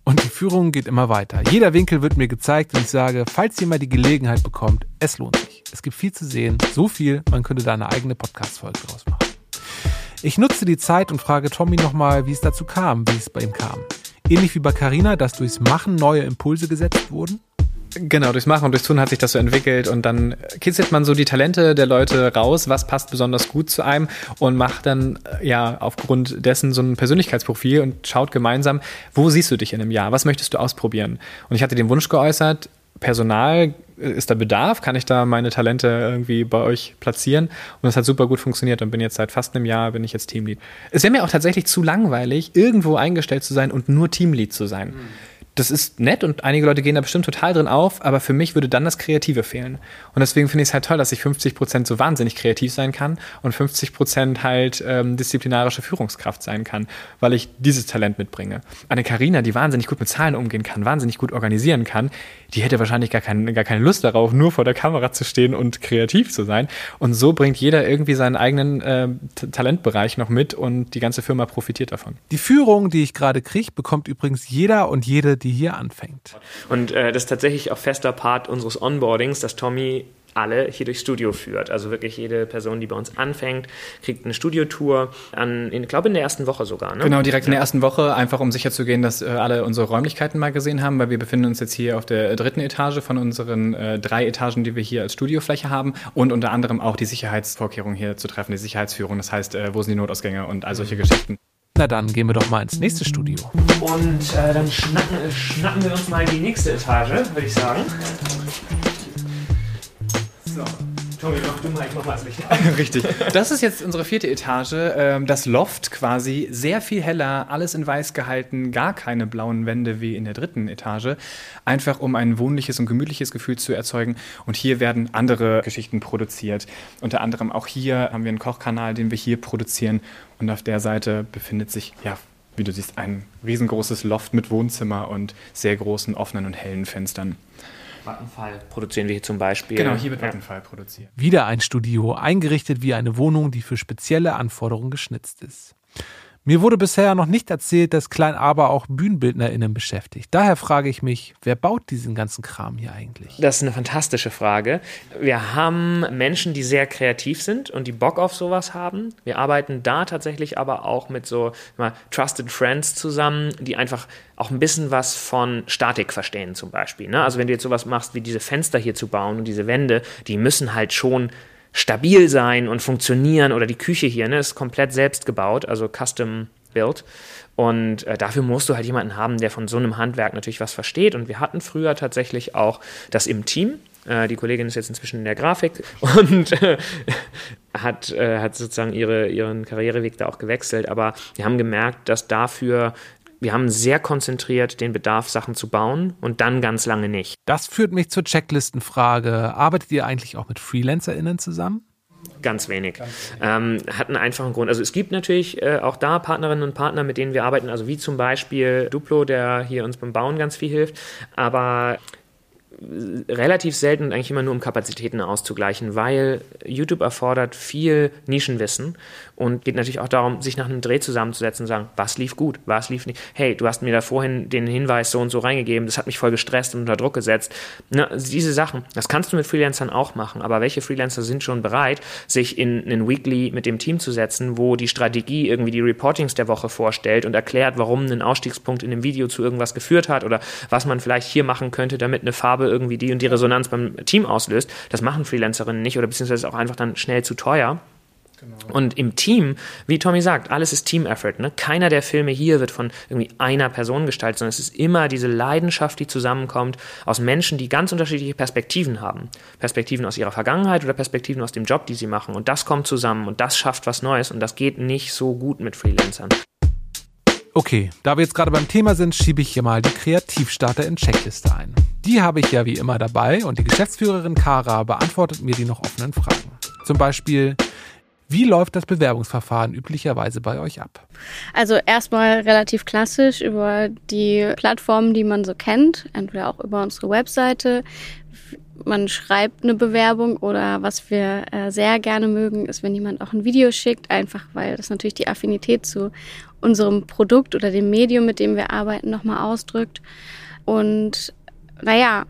Und die Führung geht immer weiter. Jeder Winkel wird mir gezeigt und ich sage, falls ihr mal die Gelegenheit bekommt, es lohnt sich. Es gibt viel zu sehen, so viel, man könnte da eine eigene Podcast-Folge draus machen. Ich nutze die Zeit und frage Tommy nochmal, wie es dazu kam, wie es bei ihm kam. Ähnlich wie bei Carina, dass durchs Machen neue Impulse gesetzt wurden? Genau, durchs Machen und durchs Tun hat sich das so entwickelt und dann kitzelt man so die Talente der Leute raus, was passt besonders gut zu einem und macht dann äh, ja aufgrund dessen so ein Persönlichkeitsprofil und schaut gemeinsam, wo siehst du dich in einem Jahr, was möchtest du ausprobieren? Und ich hatte den Wunsch geäußert, Personal, äh, ist da Bedarf? Kann ich da meine Talente irgendwie bei euch platzieren? Und das hat super gut funktioniert und bin jetzt seit fast einem Jahr, bin ich jetzt Teamlead. Es wäre mir auch tatsächlich zu langweilig, irgendwo eingestellt zu sein und nur Teamlead zu sein. Mhm das ist nett und einige Leute gehen da bestimmt total drin auf, aber für mich würde dann das Kreative fehlen. Und deswegen finde ich es halt toll, dass ich 50 Prozent so wahnsinnig kreativ sein kann und 50 Prozent halt ähm, disziplinarische Führungskraft sein kann, weil ich dieses Talent mitbringe. Eine Karina, die wahnsinnig gut mit Zahlen umgehen kann, wahnsinnig gut organisieren kann, die hätte wahrscheinlich gar, kein, gar keine Lust darauf, nur vor der Kamera zu stehen und kreativ zu sein. Und so bringt jeder irgendwie seinen eigenen äh, Talentbereich noch mit und die ganze Firma profitiert davon. Die Führung, die ich gerade kriege, bekommt übrigens jeder und jede, die hier anfängt. Und äh, das ist tatsächlich auch fester Part unseres Onboardings, dass Tommy alle hier durchs Studio führt. Also wirklich jede Person, die bei uns anfängt, kriegt eine Studiotour an, ich glaube in der ersten Woche sogar. Ne? Genau, direkt in der ersten Woche, einfach um sicherzugehen, dass äh, alle unsere Räumlichkeiten mal gesehen haben, weil wir befinden uns jetzt hier auf der dritten Etage von unseren äh, drei Etagen, die wir hier als Studiofläche haben und unter anderem auch die Sicherheitsvorkehrungen hier zu treffen, die Sicherheitsführung, das heißt, äh, wo sind die Notausgänge und all solche Geschichten. Na dann gehen wir doch mal ins nächste Studio. Und äh, dann schnacken, schnacken wir uns mal die nächste Etage, würde ich sagen. Tommy, mach du mal, ich mach mal das Licht Richtig. Das ist jetzt unsere vierte Etage. Ähm, das Loft quasi sehr viel heller, alles in weiß gehalten, gar keine blauen Wände wie in der dritten Etage. Einfach um ein wohnliches und gemütliches Gefühl zu erzeugen. Und hier werden andere Geschichten produziert. Unter anderem auch hier haben wir einen Kochkanal, den wir hier produzieren. Und auf der Seite befindet sich, ja, wie du siehst, ein riesengroßes Loft mit Wohnzimmer und sehr großen offenen und hellen Fenstern. Vattenfall produzieren wir hier zum Beispiel. Genau, hier wird Vattenfall produziert. Wieder ein Studio, eingerichtet wie eine Wohnung, die für spezielle Anforderungen geschnitzt ist. Mir wurde bisher noch nicht erzählt, dass Klein Aber auch BühnenbildnerInnen beschäftigt. Daher frage ich mich, wer baut diesen ganzen Kram hier eigentlich? Das ist eine fantastische Frage. Wir haben Menschen, die sehr kreativ sind und die Bock auf sowas haben. Wir arbeiten da tatsächlich aber auch mit so mal, Trusted Friends zusammen, die einfach auch ein bisschen was von Statik verstehen zum Beispiel. Ne? Also wenn du jetzt sowas machst, wie diese Fenster hier zu bauen und diese Wände, die müssen halt schon stabil sein und funktionieren oder die Küche hier ne, ist komplett selbst gebaut, also custom built. Und äh, dafür musst du halt jemanden haben, der von so einem Handwerk natürlich was versteht. Und wir hatten früher tatsächlich auch das im Team. Äh, die Kollegin ist jetzt inzwischen in der Grafik und äh, hat, äh, hat sozusagen ihre, ihren Karriereweg da auch gewechselt. Aber wir haben gemerkt, dass dafür wir haben sehr konzentriert den Bedarf, Sachen zu bauen und dann ganz lange nicht. Das führt mich zur Checklistenfrage. Arbeitet ihr eigentlich auch mit FreelancerInnen zusammen? Ganz wenig. Ganz wenig. Ähm, hat einen einfachen Grund. Also es gibt natürlich äh, auch da Partnerinnen und Partner, mit denen wir arbeiten, also wie zum Beispiel Duplo, der hier uns beim Bauen ganz viel hilft. Aber relativ selten und eigentlich immer nur um Kapazitäten auszugleichen, weil YouTube erfordert viel Nischenwissen und geht natürlich auch darum, sich nach einem Dreh zusammenzusetzen und sagen, was lief gut, was lief nicht. Hey, du hast mir da vorhin den Hinweis so und so reingegeben, das hat mich voll gestresst und unter Druck gesetzt. Na, diese Sachen, das kannst du mit Freelancern auch machen, aber welche Freelancer sind schon bereit, sich in einen Weekly mit dem Team zu setzen, wo die Strategie irgendwie die Reportings der Woche vorstellt und erklärt, warum ein Ausstiegspunkt in dem Video zu irgendwas geführt hat oder was man vielleicht hier machen könnte, damit eine Farbe irgendwie die und die Resonanz beim Team auslöst. Das machen Freelancerinnen nicht oder beziehungsweise auch einfach dann schnell zu teuer. Genau. Und im Team, wie Tommy sagt, alles ist Team-Effort. Ne? Keiner der Filme hier wird von irgendwie einer Person gestaltet, sondern es ist immer diese Leidenschaft, die zusammenkommt aus Menschen, die ganz unterschiedliche Perspektiven haben. Perspektiven aus ihrer Vergangenheit oder Perspektiven aus dem Job, die sie machen. Und das kommt zusammen und das schafft was Neues und das geht nicht so gut mit Freelancern. Okay, da wir jetzt gerade beim Thema sind, schiebe ich hier mal die Kreativstarter in Checkliste ein. Die habe ich ja wie immer dabei und die Geschäftsführerin Kara beantwortet mir die noch offenen Fragen. Zum Beispiel, wie läuft das Bewerbungsverfahren üblicherweise bei euch ab? Also erstmal relativ klassisch über die Plattformen, die man so kennt, entweder auch über unsere Webseite. Man schreibt eine Bewerbung oder was wir äh, sehr gerne mögen, ist, wenn jemand auch ein Video schickt, einfach weil das natürlich die Affinität zu unserem Produkt oder dem Medium, mit dem wir arbeiten, nochmal ausdrückt. Und naja,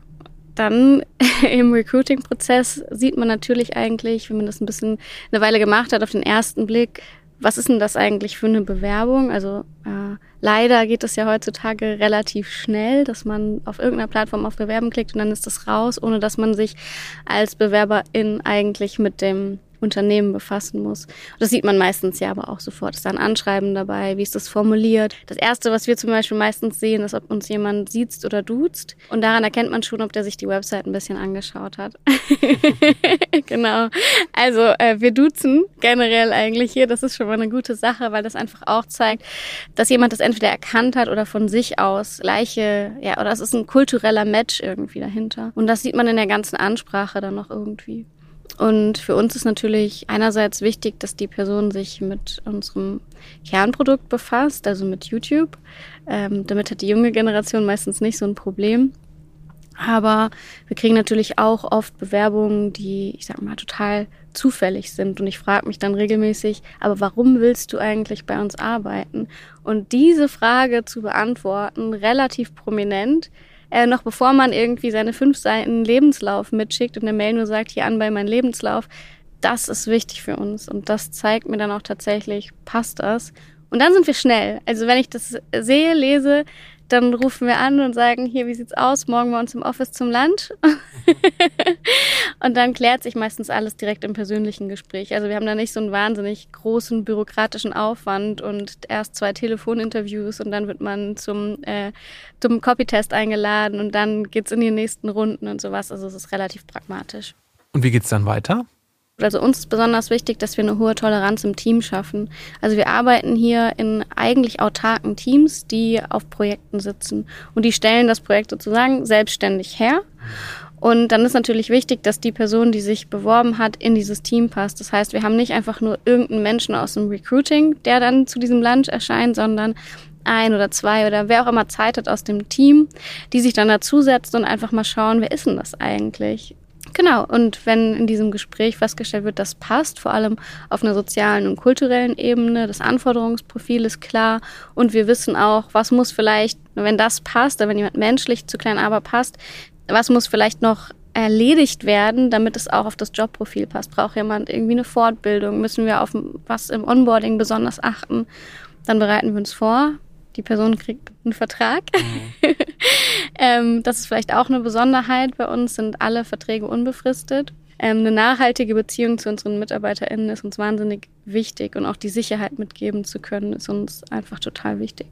dann im Recruiting-Prozess sieht man natürlich eigentlich, wenn man das ein bisschen eine Weile gemacht hat, auf den ersten Blick, was ist denn das eigentlich für eine Bewerbung? Also äh, leider geht es ja heutzutage relativ schnell, dass man auf irgendeiner Plattform auf Bewerben klickt und dann ist das raus, ohne dass man sich als Bewerberin eigentlich mit dem Unternehmen befassen muss. Das sieht man meistens ja aber auch sofort. Ist da ein Anschreiben dabei? Wie ist das formuliert? Das Erste, was wir zum Beispiel meistens sehen, ist, ob uns jemand sieht oder duzt. Und daran erkennt man schon, ob der sich die Website ein bisschen angeschaut hat. genau. Also äh, wir duzen generell eigentlich hier. Das ist schon mal eine gute Sache, weil das einfach auch zeigt, dass jemand das entweder erkannt hat oder von sich aus gleiche, ja, oder es ist ein kultureller Match irgendwie dahinter. Und das sieht man in der ganzen Ansprache dann noch irgendwie. Und für uns ist natürlich einerseits wichtig, dass die Person sich mit unserem Kernprodukt befasst, also mit YouTube. Ähm, damit hat die junge Generation meistens nicht so ein Problem. Aber wir kriegen natürlich auch oft Bewerbungen, die, ich sag mal, total zufällig sind. Und ich frage mich dann regelmäßig, aber warum willst du eigentlich bei uns arbeiten? Und diese Frage zu beantworten, relativ prominent, äh, noch bevor man irgendwie seine fünf Seiten Lebenslauf mitschickt und eine Mail nur sagt, hier an bei meinem Lebenslauf, das ist wichtig für uns. Und das zeigt mir dann auch tatsächlich, passt das. Und dann sind wir schnell. Also wenn ich das sehe, lese, dann rufen wir an und sagen, hier, wie sieht's aus? Morgen bei uns im Office zum Land. und dann klärt sich meistens alles direkt im persönlichen Gespräch. Also wir haben da nicht so einen wahnsinnig großen bürokratischen Aufwand und erst zwei Telefoninterviews und dann wird man zum, äh, zum Copytest eingeladen und dann geht's in die nächsten Runden und sowas. Also es ist relativ pragmatisch. Und wie geht's dann weiter? Also uns ist besonders wichtig, dass wir eine hohe Toleranz im Team schaffen. Also wir arbeiten hier in eigentlich autarken Teams, die auf Projekten sitzen und die stellen das Projekt sozusagen selbstständig her. Und dann ist natürlich wichtig, dass die Person, die sich beworben hat, in dieses Team passt. Das heißt, wir haben nicht einfach nur irgendeinen Menschen aus dem Recruiting, der dann zu diesem Lunch erscheint, sondern ein oder zwei oder wer auch immer Zeit hat aus dem Team, die sich dann dazusetzt und einfach mal schauen, wer ist denn das eigentlich? Genau, und wenn in diesem Gespräch festgestellt wird, das passt, vor allem auf einer sozialen und kulturellen Ebene, das Anforderungsprofil ist klar und wir wissen auch, was muss vielleicht, wenn das passt, wenn jemand menschlich zu klein aber passt, was muss vielleicht noch erledigt werden, damit es auch auf das Jobprofil passt. Braucht jemand irgendwie eine Fortbildung? Müssen wir auf was im Onboarding besonders achten? Dann bereiten wir uns vor, die Person kriegt einen Vertrag. Mhm. ähm, das ist vielleicht auch eine Besonderheit. Bei uns sind alle Verträge unbefristet. Ähm, eine nachhaltige Beziehung zu unseren MitarbeiterInnen ist uns wahnsinnig wichtig und auch die Sicherheit mitgeben zu können, ist uns einfach total wichtig.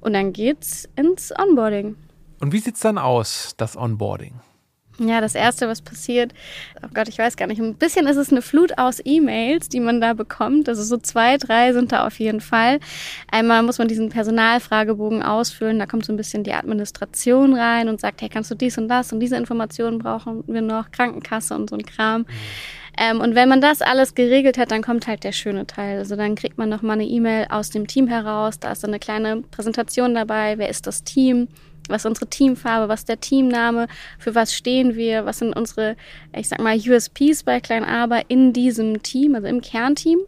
Und dann geht's ins Onboarding. Und wie sieht's dann aus, das Onboarding? Ja, das Erste, was passiert, oh Gott, ich weiß gar nicht, ein bisschen ist es eine Flut aus E-Mails, die man da bekommt. Also so zwei, drei sind da auf jeden Fall. Einmal muss man diesen Personalfragebogen ausfüllen, da kommt so ein bisschen die Administration rein und sagt, hey, kannst du dies und das und diese Informationen brauchen wir noch, Krankenkasse und so ein Kram. Ähm, und wenn man das alles geregelt hat, dann kommt halt der schöne Teil. Also dann kriegt man nochmal eine E-Mail aus dem Team heraus, da ist so eine kleine Präsentation dabei, wer ist das Team, was ist unsere Teamfarbe, was ist der Teamname, für was stehen wir, was sind unsere, ich sag mal, USPs bei Klein Aber in diesem Team, also im Kernteam.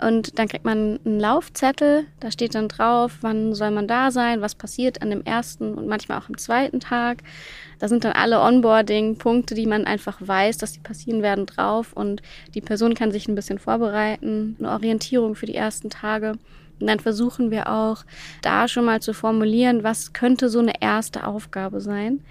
Und dann kriegt man einen Laufzettel, da steht dann drauf, wann soll man da sein, was passiert an dem ersten und manchmal auch am zweiten Tag. Da sind dann alle Onboarding-Punkte, die man einfach weiß, dass die passieren werden, drauf. Und die Person kann sich ein bisschen vorbereiten, eine Orientierung für die ersten Tage. Und dann versuchen wir auch da schon mal zu formulieren, was könnte so eine erste Aufgabe sein.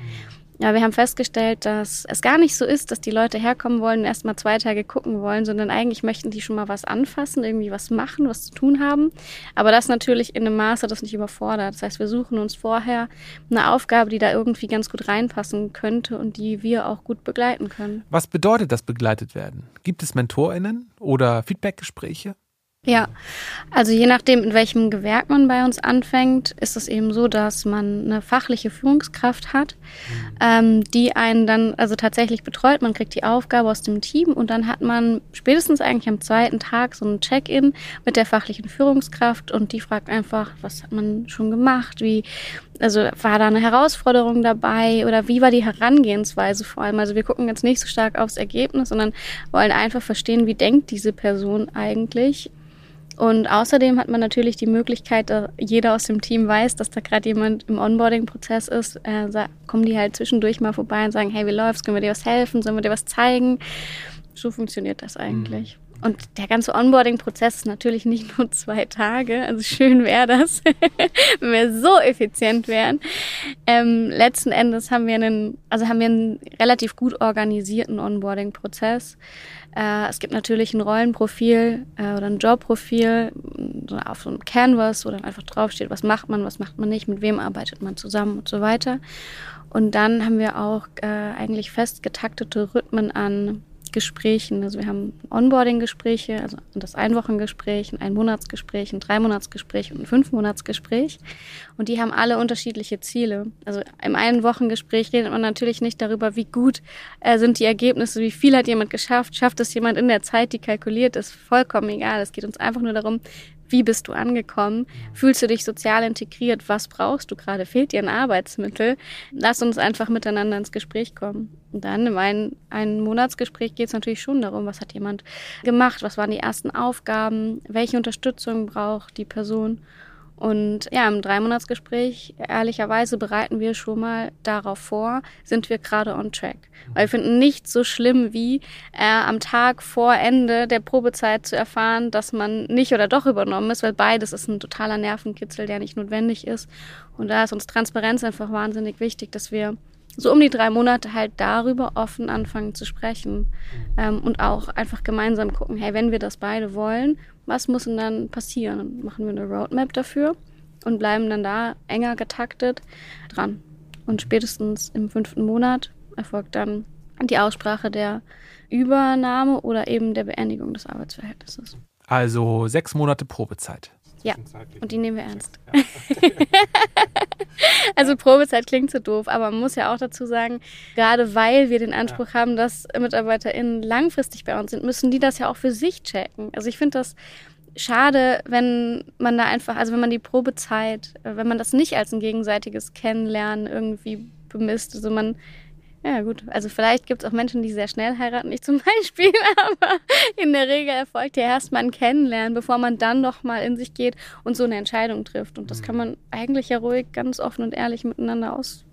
Ja, wir haben festgestellt, dass es gar nicht so ist, dass die Leute herkommen wollen und erst mal zwei Tage gucken wollen, sondern eigentlich möchten die schon mal was anfassen, irgendwie was machen, was zu tun haben. Aber das natürlich in einem Maße, das nicht überfordert. Das heißt, wir suchen uns vorher eine Aufgabe, die da irgendwie ganz gut reinpassen könnte und die wir auch gut begleiten können. Was bedeutet das begleitet werden? Gibt es MentorInnen oder Feedbackgespräche? Ja, also je nachdem, in welchem Gewerk man bei uns anfängt, ist es eben so, dass man eine fachliche Führungskraft hat, ähm, die einen dann also tatsächlich betreut. Man kriegt die Aufgabe aus dem Team und dann hat man spätestens eigentlich am zweiten Tag so ein Check-in mit der fachlichen Führungskraft und die fragt einfach, was hat man schon gemacht, wie also war da eine Herausforderung dabei oder wie war die Herangehensweise vor allem? Also wir gucken jetzt nicht so stark aufs Ergebnis, sondern wollen einfach verstehen, wie denkt diese Person eigentlich und außerdem hat man natürlich die Möglichkeit, dass jeder aus dem Team weiß, dass da gerade jemand im Onboarding-Prozess ist, äh, kommen die halt zwischendurch mal vorbei und sagen, hey, wie läuft's? Können wir dir was helfen? Sollen wir dir was zeigen? So funktioniert das eigentlich. Mhm. Und der ganze Onboarding-Prozess ist natürlich nicht nur zwei Tage. Also schön wäre das, wenn wir so effizient wären. Ähm, letzten Endes haben wir einen, also haben wir einen relativ gut organisierten Onboarding-Prozess. Äh, es gibt natürlich ein Rollenprofil äh, oder ein Jobprofil auf so einem Canvas, wo dann einfach draufsteht, was macht man, was macht man nicht, mit wem arbeitet man zusammen und so weiter. Und dann haben wir auch äh, eigentlich fest getaktete Rhythmen an Gesprächen. Also wir haben Onboarding-Gespräche, also das Einwochengespräch, ein Einmonatsgespräch, ein Dreimonatsgespräch und ein Fünfmonatsgespräch. Und die haben alle unterschiedliche Ziele. Also im Einwochengespräch redet man natürlich nicht darüber, wie gut äh, sind die Ergebnisse, wie viel hat jemand geschafft, schafft es jemand in der Zeit, die kalkuliert ist, vollkommen egal. Es geht uns einfach nur darum, wie bist du angekommen? Fühlst du dich sozial integriert? Was brauchst du gerade? Fehlt dir ein Arbeitsmittel? Lass uns einfach miteinander ins Gespräch kommen. Und dann im ein, ein Monatsgespräch geht es natürlich schon darum, was hat jemand gemacht? Was waren die ersten Aufgaben? Welche Unterstützung braucht die Person? Und ja, im Dreimonatsgespräch, ehrlicherweise, bereiten wir schon mal darauf vor, sind wir gerade on track. Weil wir finden nicht so schlimm wie äh, am Tag vor Ende der Probezeit zu erfahren, dass man nicht oder doch übernommen ist, weil beides ist ein totaler Nervenkitzel, der nicht notwendig ist. Und da ist uns Transparenz einfach wahnsinnig wichtig, dass wir so um die drei Monate halt darüber offen anfangen zu sprechen ähm, und auch einfach gemeinsam gucken, hey, wenn wir das beide wollen, was muss denn dann passieren? Machen wir eine Roadmap dafür und bleiben dann da enger getaktet dran. Und spätestens im fünften Monat erfolgt dann die Aussprache der Übernahme oder eben der Beendigung des Arbeitsverhältnisses. Also sechs Monate Probezeit. Ja, und die nehmen wir ernst. also Probezeit klingt so doof, aber man muss ja auch dazu sagen, gerade weil wir den Anspruch haben, dass MitarbeiterInnen langfristig bei uns sind, müssen die das ja auch für sich checken. Also ich finde das schade, wenn man da einfach, also wenn man die Probezeit, wenn man das nicht als ein gegenseitiges Kennenlernen irgendwie bemisst. Also man ja, gut. Also vielleicht gibt es auch Menschen, die sehr schnell heiraten, ich zum Beispiel, aber in der Regel erfolgt ja erstmal ein Kennenlernen, bevor man dann noch mal in sich geht und so eine Entscheidung trifft. Und das kann man eigentlich ja ruhig ganz offen und ehrlich miteinander aus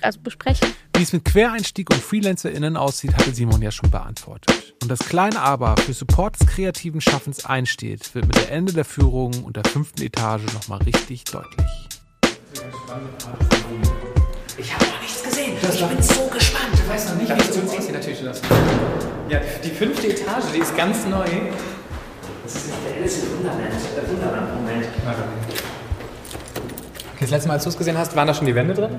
also besprechen. Wie es mit Quereinstieg und FreelancerInnen aussieht, hatte Simon ja schon beantwortet. Und das kleine Aber für Support des kreativen Schaffens einsteht, wird mit der Ende der Führung und der fünften Etage nochmal richtig deutlich. Ich habe Ich bin so gespannt. Du weißt noch nicht, wie es aussieht. natürlich schon das. Ja, die fünfte Etage, die ist ganz neu. Das ist der Alice im Wunderland. Der Wunderland-Moment. Okay, das letzte Mal, als du es gesehen hast, waren da schon die Wände drin?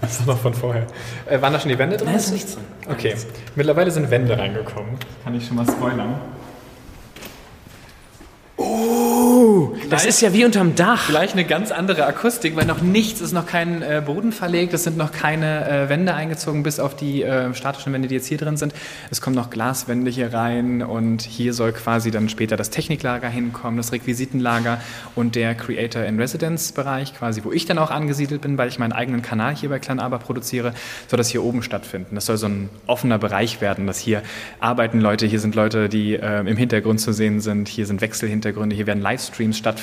Das ist noch von vorher. Äh, waren da schon die Wände drin? Nein, ist nichts drin. Okay. Mittlerweile sind Wände reingekommen. Kann ich schon mal spoilern. Oh, Das ist ja wie unterm Dach. Gleich eine ganz andere Akustik, weil noch nichts ist, noch kein äh, Boden verlegt, es sind noch keine äh, Wände eingezogen, bis auf die äh, statischen Wände, die jetzt hier drin sind. Es kommen noch Glaswände hier rein und hier soll quasi dann später das Techniklager hinkommen, das Requisitenlager und der Creator in Residence Bereich, quasi, wo ich dann auch angesiedelt bin, weil ich meinen eigenen Kanal hier bei Klein Aber produziere, soll das hier oben stattfinden. Das soll so ein offener Bereich werden, dass hier arbeiten Leute, hier sind Leute, die äh, im Hintergrund zu sehen sind, hier sind Wechselhintergründe, hier werden Livestreams stattfinden.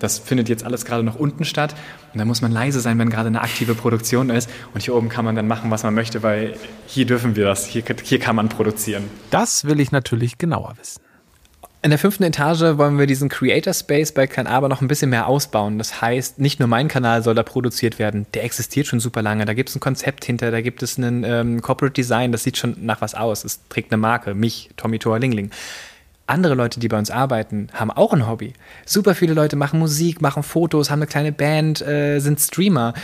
Das findet jetzt alles gerade noch unten statt und da muss man leise sein, wenn gerade eine aktive Produktion ist und hier oben kann man dann machen, was man möchte, weil hier dürfen wir das, hier, hier kann man produzieren. Das will ich natürlich genauer wissen. In der fünften Etage wollen wir diesen Creator Space bei Aber noch ein bisschen mehr ausbauen. Das heißt, nicht nur mein Kanal soll da produziert werden, der existiert schon super lange. Da gibt es ein Konzept hinter, da gibt es ein ähm, Corporate Design, das sieht schon nach was aus. Es trägt eine Marke, mich, Tommy Thor Lingling. Andere Leute, die bei uns arbeiten, haben auch ein Hobby. Super viele Leute machen Musik, machen Fotos, haben eine kleine Band, äh, sind Streamer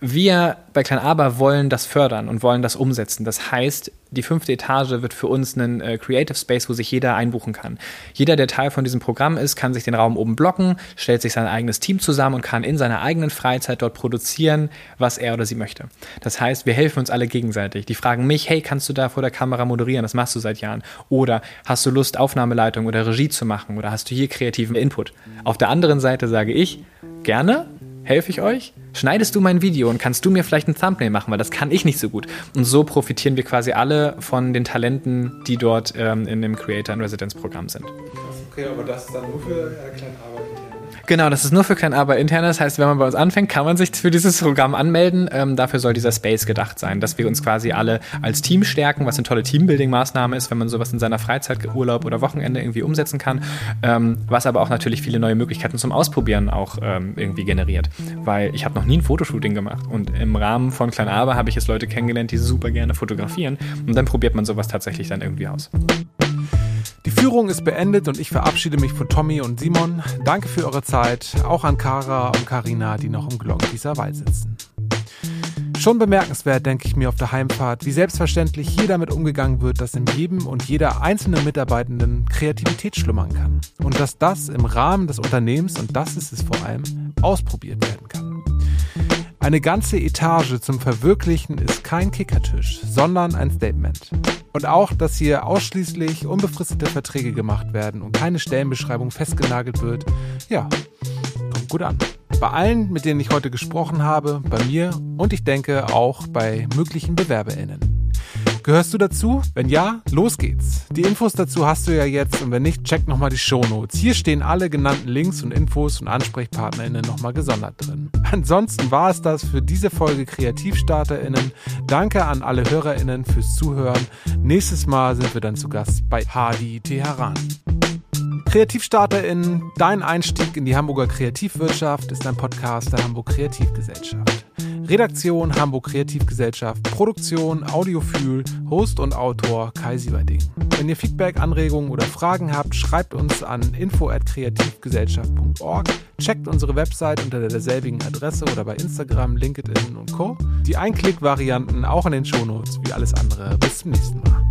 wir bei Klein Aber wollen das fördern und wollen das umsetzen. Das heißt, die fünfte Etage wird für uns ein äh, Creative Space, wo sich jeder einbuchen kann. Jeder, der Teil von diesem Programm ist, kann sich den Raum oben blocken, stellt sich sein eigenes Team zusammen und kann in seiner eigenen Freizeit dort produzieren, was er oder sie möchte. Das heißt, wir helfen uns alle gegenseitig. Die fragen mich, hey, kannst du da vor der Kamera moderieren? Das machst du seit Jahren. Oder hast du Lust, Aufnahmeleitung oder Regie zu machen? Oder hast du hier kreativen Input? Auf der anderen Seite sage ich, gerne, helfe ich euch? Schneidest du mein Video und kannst du mir vielleicht ein Thumbnail machen, weil das kann ich nicht so gut. Und so profitieren wir quasi alle von den Talenten, die dort ähm, in dem Creator in Residence Programm sind. Okay, aber das ist dann nur für äh, Kleinarbeit. Genau, das ist nur für kein Aber intern. Das heißt, wenn man bei uns anfängt, kann man sich für dieses Programm anmelden. Ähm, dafür soll dieser Space gedacht sein, dass wir uns quasi alle als Team stärken, was eine tolle Teambuilding-Maßnahme ist, wenn man sowas in seiner Freizeit, Urlaub oder Wochenende irgendwie umsetzen kann. Ähm, was aber auch natürlich viele neue Möglichkeiten zum Ausprobieren auch ähm, irgendwie generiert. Weil ich habe noch nie ein Fotoshooting gemacht und im Rahmen von Klein Aber habe ich jetzt Leute kennengelernt, die super gerne fotografieren und dann probiert man sowas tatsächlich dann irgendwie aus. Die Führung ist beendet und ich verabschiede mich von Tommy und Simon. Danke für eure Zeit, auch an Kara und Karina, die noch im Glock dieser Wald sitzen. Schon bemerkenswert, denke ich mir auf der Heimfahrt, wie selbstverständlich hier damit umgegangen wird, dass in jedem und jeder einzelnen Mitarbeitenden Kreativität schlummern kann. Und dass das im Rahmen des Unternehmens, und das ist es vor allem, ausprobiert werden kann. Eine ganze Etage zum Verwirklichen ist kein Kickertisch, sondern ein Statement. Und auch, dass hier ausschließlich unbefristete Verträge gemacht werden und keine Stellenbeschreibung festgenagelt wird, ja, kommt gut an. Bei allen, mit denen ich heute gesprochen habe, bei mir und ich denke auch bei möglichen BewerberInnen. Gehörst du dazu? Wenn ja, los geht's. Die Infos dazu hast du ja jetzt und wenn nicht, check nochmal die Shownotes. Hier stehen alle genannten Links und Infos und AnsprechpartnerInnen nochmal gesondert drin. Ansonsten war es das für diese Folge KreativstarterInnen. Danke an alle HörerInnen fürs Zuhören. Nächstes Mal sind wir dann zu Gast bei Hadi Teheran. KreativstarterInnen, dein Einstieg in die Hamburger Kreativwirtschaft ist ein Podcast der Hamburg Kreativgesellschaft. Redaktion Hamburg Kreativgesellschaft, Produktion Audiofühl, Host und Autor Kai Sieberding. Wenn ihr Feedback, Anregungen oder Fragen habt, schreibt uns an info@kreativgesellschaft.org, checkt unsere Website unter derselbigen Adresse oder bei Instagram, LinkedIn und Co. Die Einklick-Varianten auch in den Shownotes wie alles andere. Bis zum nächsten Mal.